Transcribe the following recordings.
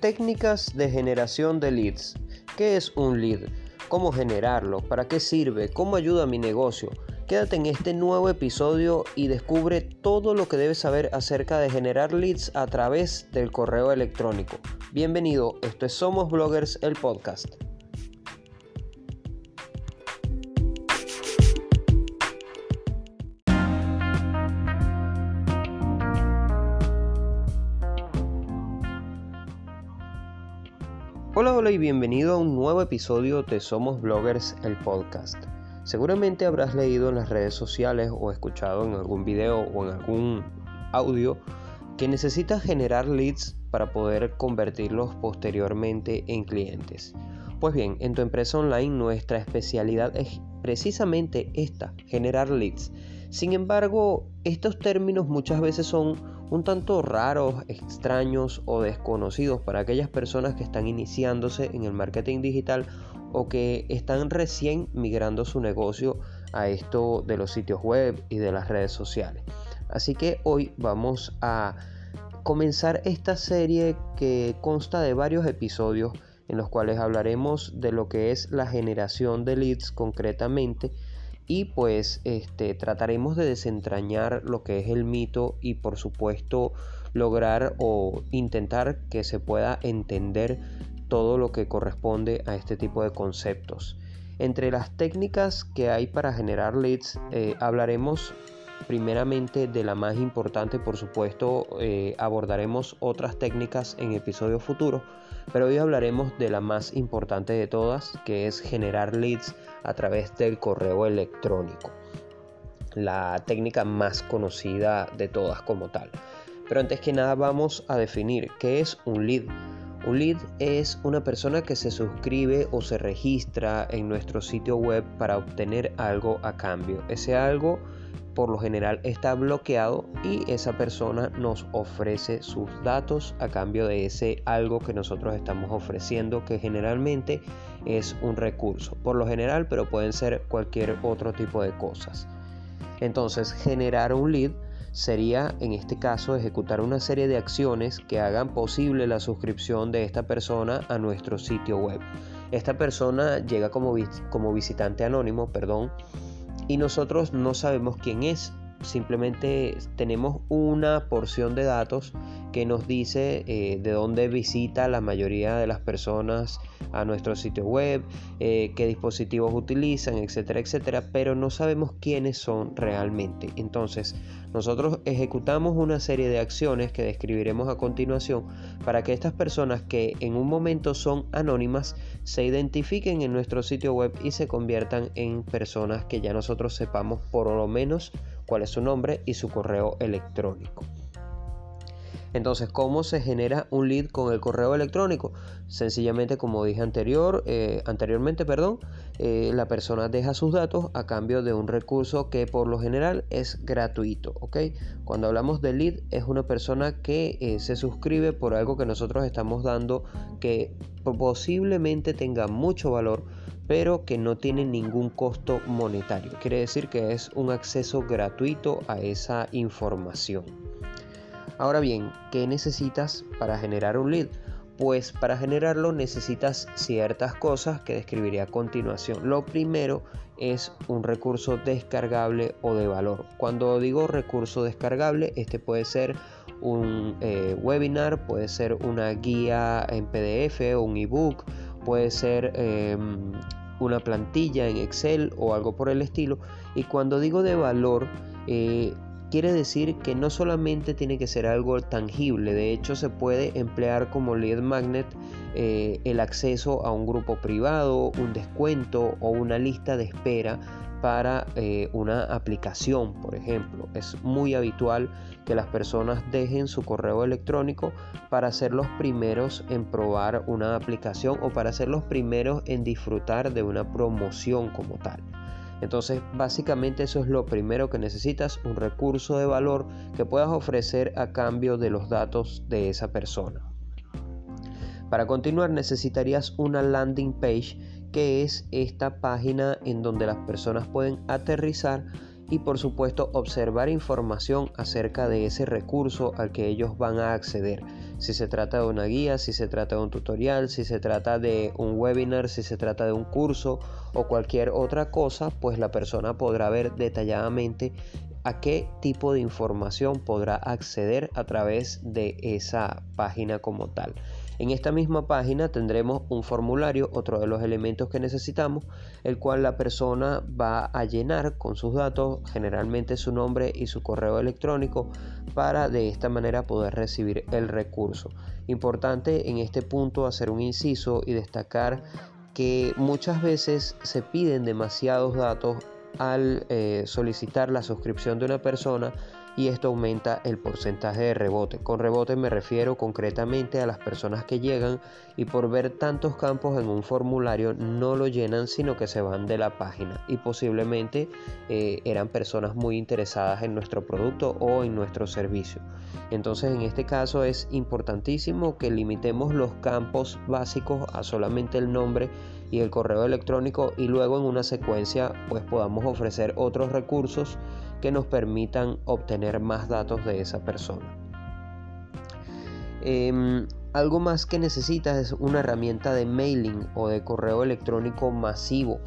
Técnicas de generación de leads. ¿Qué es un lead? ¿Cómo generarlo? ¿Para qué sirve? ¿Cómo ayuda a mi negocio? Quédate en este nuevo episodio y descubre todo lo que debes saber acerca de generar leads a través del correo electrónico. Bienvenido, esto es Somos Bloggers, el podcast. Hola, hola y bienvenido a un nuevo episodio de Somos Bloggers, el podcast. Seguramente habrás leído en las redes sociales o escuchado en algún video o en algún audio que necesitas generar leads para poder convertirlos posteriormente en clientes. Pues bien, en tu empresa online nuestra especialidad es precisamente esta, generar leads. Sin embargo, estos términos muchas veces son un tanto raros, extraños o desconocidos para aquellas personas que están iniciándose en el marketing digital o que están recién migrando su negocio a esto de los sitios web y de las redes sociales. Así que hoy vamos a comenzar esta serie que consta de varios episodios en los cuales hablaremos de lo que es la generación de leads concretamente y pues este, trataremos de desentrañar lo que es el mito y por supuesto lograr o intentar que se pueda entender todo lo que corresponde a este tipo de conceptos. Entre las técnicas que hay para generar leads eh, hablaremos primeramente de la más importante, por supuesto eh, abordaremos otras técnicas en episodios futuros, pero hoy hablaremos de la más importante de todas, que es generar leads a través del correo electrónico, la técnica más conocida de todas como tal. Pero antes que nada vamos a definir qué es un lead. Un lead es una persona que se suscribe o se registra en nuestro sitio web para obtener algo a cambio. Ese algo por lo general está bloqueado y esa persona nos ofrece sus datos a cambio de ese algo que nosotros estamos ofreciendo que generalmente es un recurso por lo general pero pueden ser cualquier otro tipo de cosas entonces generar un lead sería en este caso ejecutar una serie de acciones que hagan posible la suscripción de esta persona a nuestro sitio web esta persona llega como, como visitante anónimo perdón y nosotros no sabemos quién es. Simplemente tenemos una porción de datos que nos dice eh, de dónde visita la mayoría de las personas a nuestro sitio web, eh, qué dispositivos utilizan, etcétera, etcétera, pero no sabemos quiénes son realmente. Entonces, nosotros ejecutamos una serie de acciones que describiremos a continuación para que estas personas que en un momento son anónimas se identifiquen en nuestro sitio web y se conviertan en personas que ya nosotros sepamos por lo menos cuál es su nombre y su correo electrónico. Entonces, ¿cómo se genera un lead con el correo electrónico? Sencillamente, como dije anterior, eh, anteriormente, perdón, eh, la persona deja sus datos a cambio de un recurso que por lo general es gratuito. Cuando hablamos de lead, es una persona que eh, se suscribe por algo que nosotros estamos dando que posiblemente tenga mucho valor pero que no tiene ningún costo monetario. Quiere decir que es un acceso gratuito a esa información. Ahora bien, ¿qué necesitas para generar un lead? Pues para generarlo necesitas ciertas cosas que describiré a continuación. Lo primero es un recurso descargable o de valor. Cuando digo recurso descargable, este puede ser un eh, webinar, puede ser una guía en PDF o un ebook, puede ser em, una plantilla en Excel o algo por el estilo. Y cuando digo de valor, eh, quiere decir que no solamente tiene que ser algo tangible, de hecho se puede emplear como lead magnet eh, el acceso a un grupo privado, un descuento o una lista de espera para eh, una aplicación, por ejemplo. Es muy habitual que las personas dejen su correo electrónico para ser los primeros en probar una aplicación o para ser los primeros en disfrutar de una promoción como tal. Entonces, básicamente eso es lo primero que necesitas, un recurso de valor que puedas ofrecer a cambio de los datos de esa persona. Para continuar necesitarías una landing page que es esta página en donde las personas pueden aterrizar y por supuesto observar información acerca de ese recurso al que ellos van a acceder. Si se trata de una guía, si se trata de un tutorial, si se trata de un webinar, si se trata de un curso o cualquier otra cosa, pues la persona podrá ver detalladamente a qué tipo de información podrá acceder a través de esa página como tal. En esta misma página tendremos un formulario, otro de los elementos que necesitamos, el cual la persona va a llenar con sus datos, generalmente su nombre y su correo electrónico, para de esta manera poder recibir el recurso. Importante en este punto hacer un inciso y destacar que muchas veces se piden demasiados datos al eh, solicitar la suscripción de una persona y esto aumenta el porcentaje de rebote. Con rebote me refiero concretamente a las personas que llegan y por ver tantos campos en un formulario no lo llenan sino que se van de la página y posiblemente eh, eran personas muy interesadas en nuestro producto o en nuestro servicio. Entonces en este caso es importantísimo que limitemos los campos básicos a solamente el nombre y el correo electrónico y luego en una secuencia pues podamos ofrecer otros recursos que nos permitan obtener más datos de esa persona. Em, algo más que necesitas es una herramienta de mailing o de correo electrónico masivo.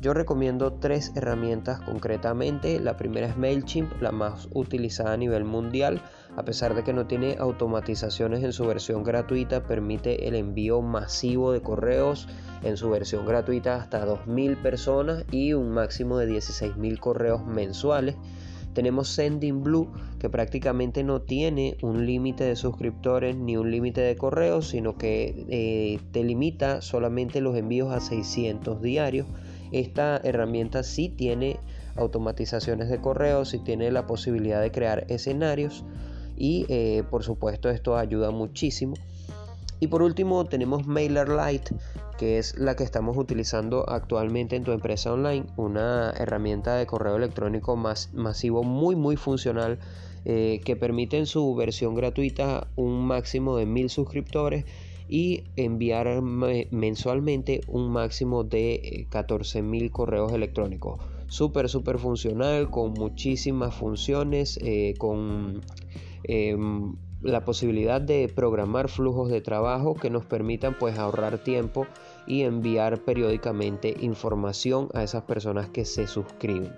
Yo recomiendo tres herramientas concretamente. La primera es MailChimp, la más utilizada a nivel mundial. A pesar de que no tiene automatizaciones en su versión gratuita, permite el envío masivo de correos en su versión gratuita hasta 2.000 personas y un máximo de 16.000 correos mensuales. Tenemos Sending Blue que prácticamente no tiene un límite de suscriptores ni un límite de correos, sino que eh, te limita solamente los envíos a 600 diarios. Esta herramienta sí tiene automatizaciones de correos, sí tiene la posibilidad de crear escenarios y eh, por supuesto esto ayuda muchísimo. Y por último tenemos MailerLite que es la que estamos utilizando actualmente en tu empresa online, una herramienta de correo electrónico masivo muy muy funcional eh, que permite en su versión gratuita un máximo de mil suscriptores y enviar mensualmente un máximo de 14 eh, mil correos electrónicos. Súper, súper funcional, con muchísimas funciones, eh, con em, la posibilidad de programar flujos de trabajo que nos permitan pues ahorrar tiempo y enviar periódicamente información a esas personas que se suscriben.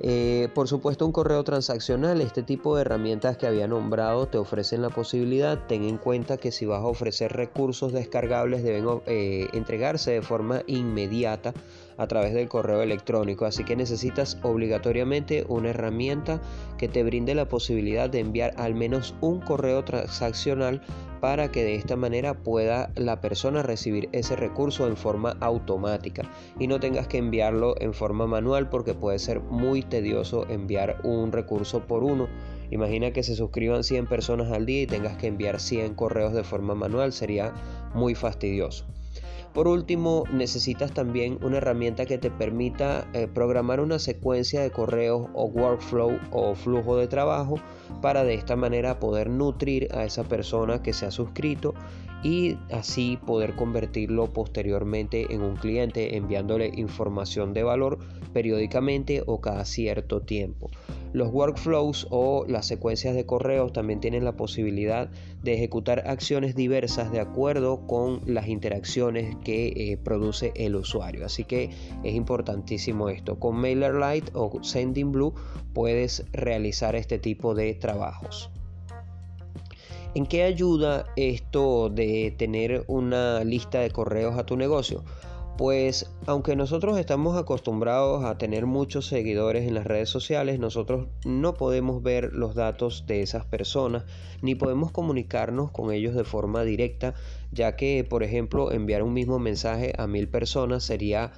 Eh, por supuesto un correo transaccional, este tipo de herramientas que había nombrado te ofrecen la posibilidad, ten en cuenta que si vas a ofrecer recursos descargables deben eh, entregarse de forma inmediata a través del correo electrónico, así que necesitas obligatoriamente una herramienta que te brinde la posibilidad de enviar al menos un correo transaccional para que de esta manera pueda la persona recibir ese recurso en forma automática y no tengas que enviarlo en forma manual porque puede ser muy tedioso enviar un recurso por uno. Imagina que se suscriban 100 personas al día y tengas que enviar 100 correos de forma manual, sería muy fastidioso. Por último, necesitas también una herramienta que te permita eh, programar una secuencia de correos o workflow o flujo de trabajo para de esta manera poder nutrir a esa persona que se ha suscrito y así poder convertirlo posteriormente en un cliente enviándole información de valor periódicamente o cada cierto tiempo. Los workflows o las secuencias de correos también tienen la posibilidad de ejecutar acciones diversas de acuerdo con las interacciones que eh, produce el usuario. Así que es importantísimo esto. Con MailerLite o SendingBlue puedes realizar este tipo de trabajos. ¿En qué ayuda esto de tener una lista de correos a tu negocio? Pues aunque nosotros estamos acostumbrados a tener muchos seguidores en las redes sociales, nosotros no podemos ver los datos de esas personas ni podemos comunicarnos con ellos de forma directa, ya que, por ejemplo, enviar un mismo mensaje a mil personas sería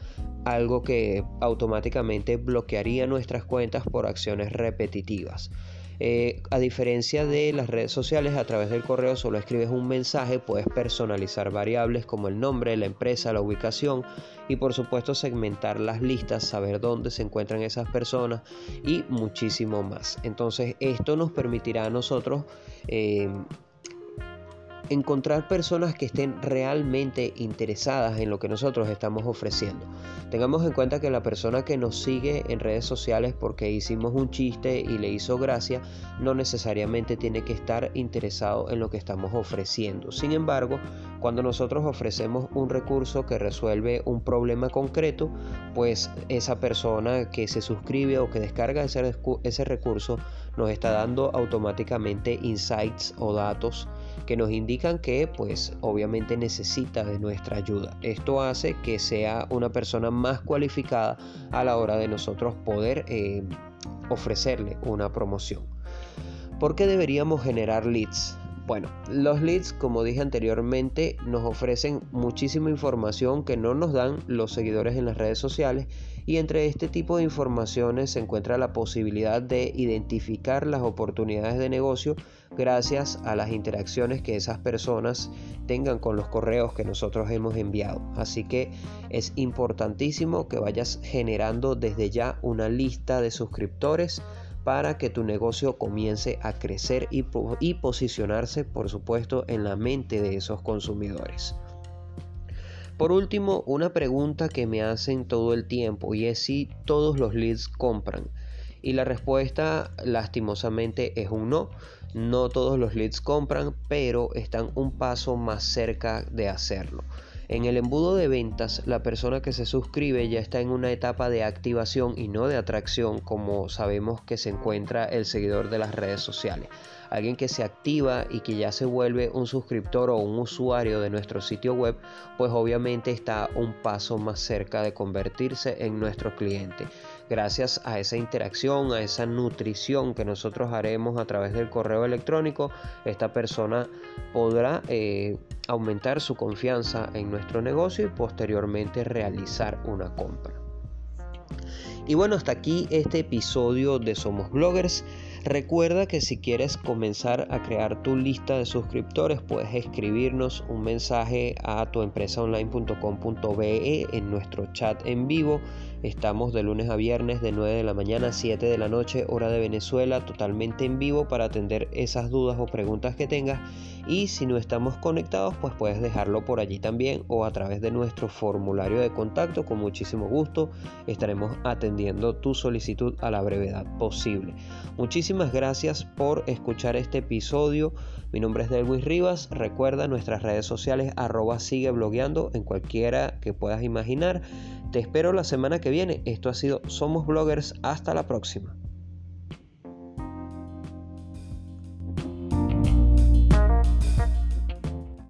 algo que automáticamente bloquearía nuestras cuentas por acciones repetitivas. Eh, a diferencia de las redes sociales, a través del correo solo escribes un mensaje, puedes personalizar variables como el nombre, la empresa, la ubicación y por supuesto segmentar las listas, saber dónde se encuentran esas personas y muchísimo más. Entonces esto nos permitirá a nosotros... Eh, encontrar personas que estén realmente interesadas en lo que nosotros estamos ofreciendo. Tengamos en cuenta que la persona que nos sigue en redes sociales porque hicimos un chiste y le hizo gracia, no necesariamente tiene que estar interesado en lo que estamos ofreciendo. Sin embargo, cuando nosotros ofrecemos un recurso que resuelve un problema concreto, pues esa persona que se suscribe o que descarga ese, recurso nos está dando automáticamente insights o datos que nos indican que pues obviamente necesita de nuestra ayuda. Esto hace que sea una persona más cualificada a la hora de nosotros poder eh, ofrecerle una promoción. ¿Por qué deberíamos generar leads? Bueno, los leads, como dije anteriormente, nos ofrecen muchísima información que no nos dan los seguidores en las redes sociales y entre este tipo de informaciones se encuentra la posibilidad de identificar las oportunidades de negocio gracias a las interacciones que esas personas tengan con los correos que nosotros hemos enviado. Así que es importantísimo que vayas generando desde ya una lista de suscriptores para que tu negocio comience a crecer y, y, posicionarse, por supuesto, en la mente de esos consumidores. Por último, una pregunta que me hacen todo el tiempo y es si todos los leads compran. Y la respuesta lastimosamente es un no. No todos los leads compran, pero están un paso más cerca de hacerlo. En el embudo de ventas, la persona que se suscribe ya está en una etapa de activación y no de atracción como sabemos que se encuentra el seguidor de las redes sociales. Alguien que se activa y que ya se vuelve un suscriptor o un usuario de nuestro sitio web, pues obviamente está un paso más cerca de convertirse en nuestro cliente. Gracias a esa interacción, a esa nutrición que nosotros haremos a través del correo electrónico, esta persona podrá eh, aumentar su confianza en nuestro negocio y posteriormente realizar una compra. Y bueno, hasta aquí este episodio de Somos Bloggers. Recuerda que si quieres comenzar a crear tu lista de suscriptores, puedes escribirnos un mensaje a tuempresaonline.com.be en nuestro chat en vivo. Estamos de lunes a viernes de 9 de la mañana a 7 de la noche, hora de Venezuela, totalmente en vivo para atender esas dudas o preguntas que tengas. Y si no estamos conectados, pues puedes dejarlo por allí también o a través de nuestro formulario de contacto. Con muchísimo gusto estaremos atendiendo tu solicitud a la brevedad posible. Muchísimas gracias por escuchar este episodio. Mi nombre es Delwis Rivas. Recuerda nuestras redes sociales arroba sigue blogueando en cualquiera que puedas imaginar. Te espero la semana que viene. Esto ha sido Somos Bloggers. Hasta la próxima.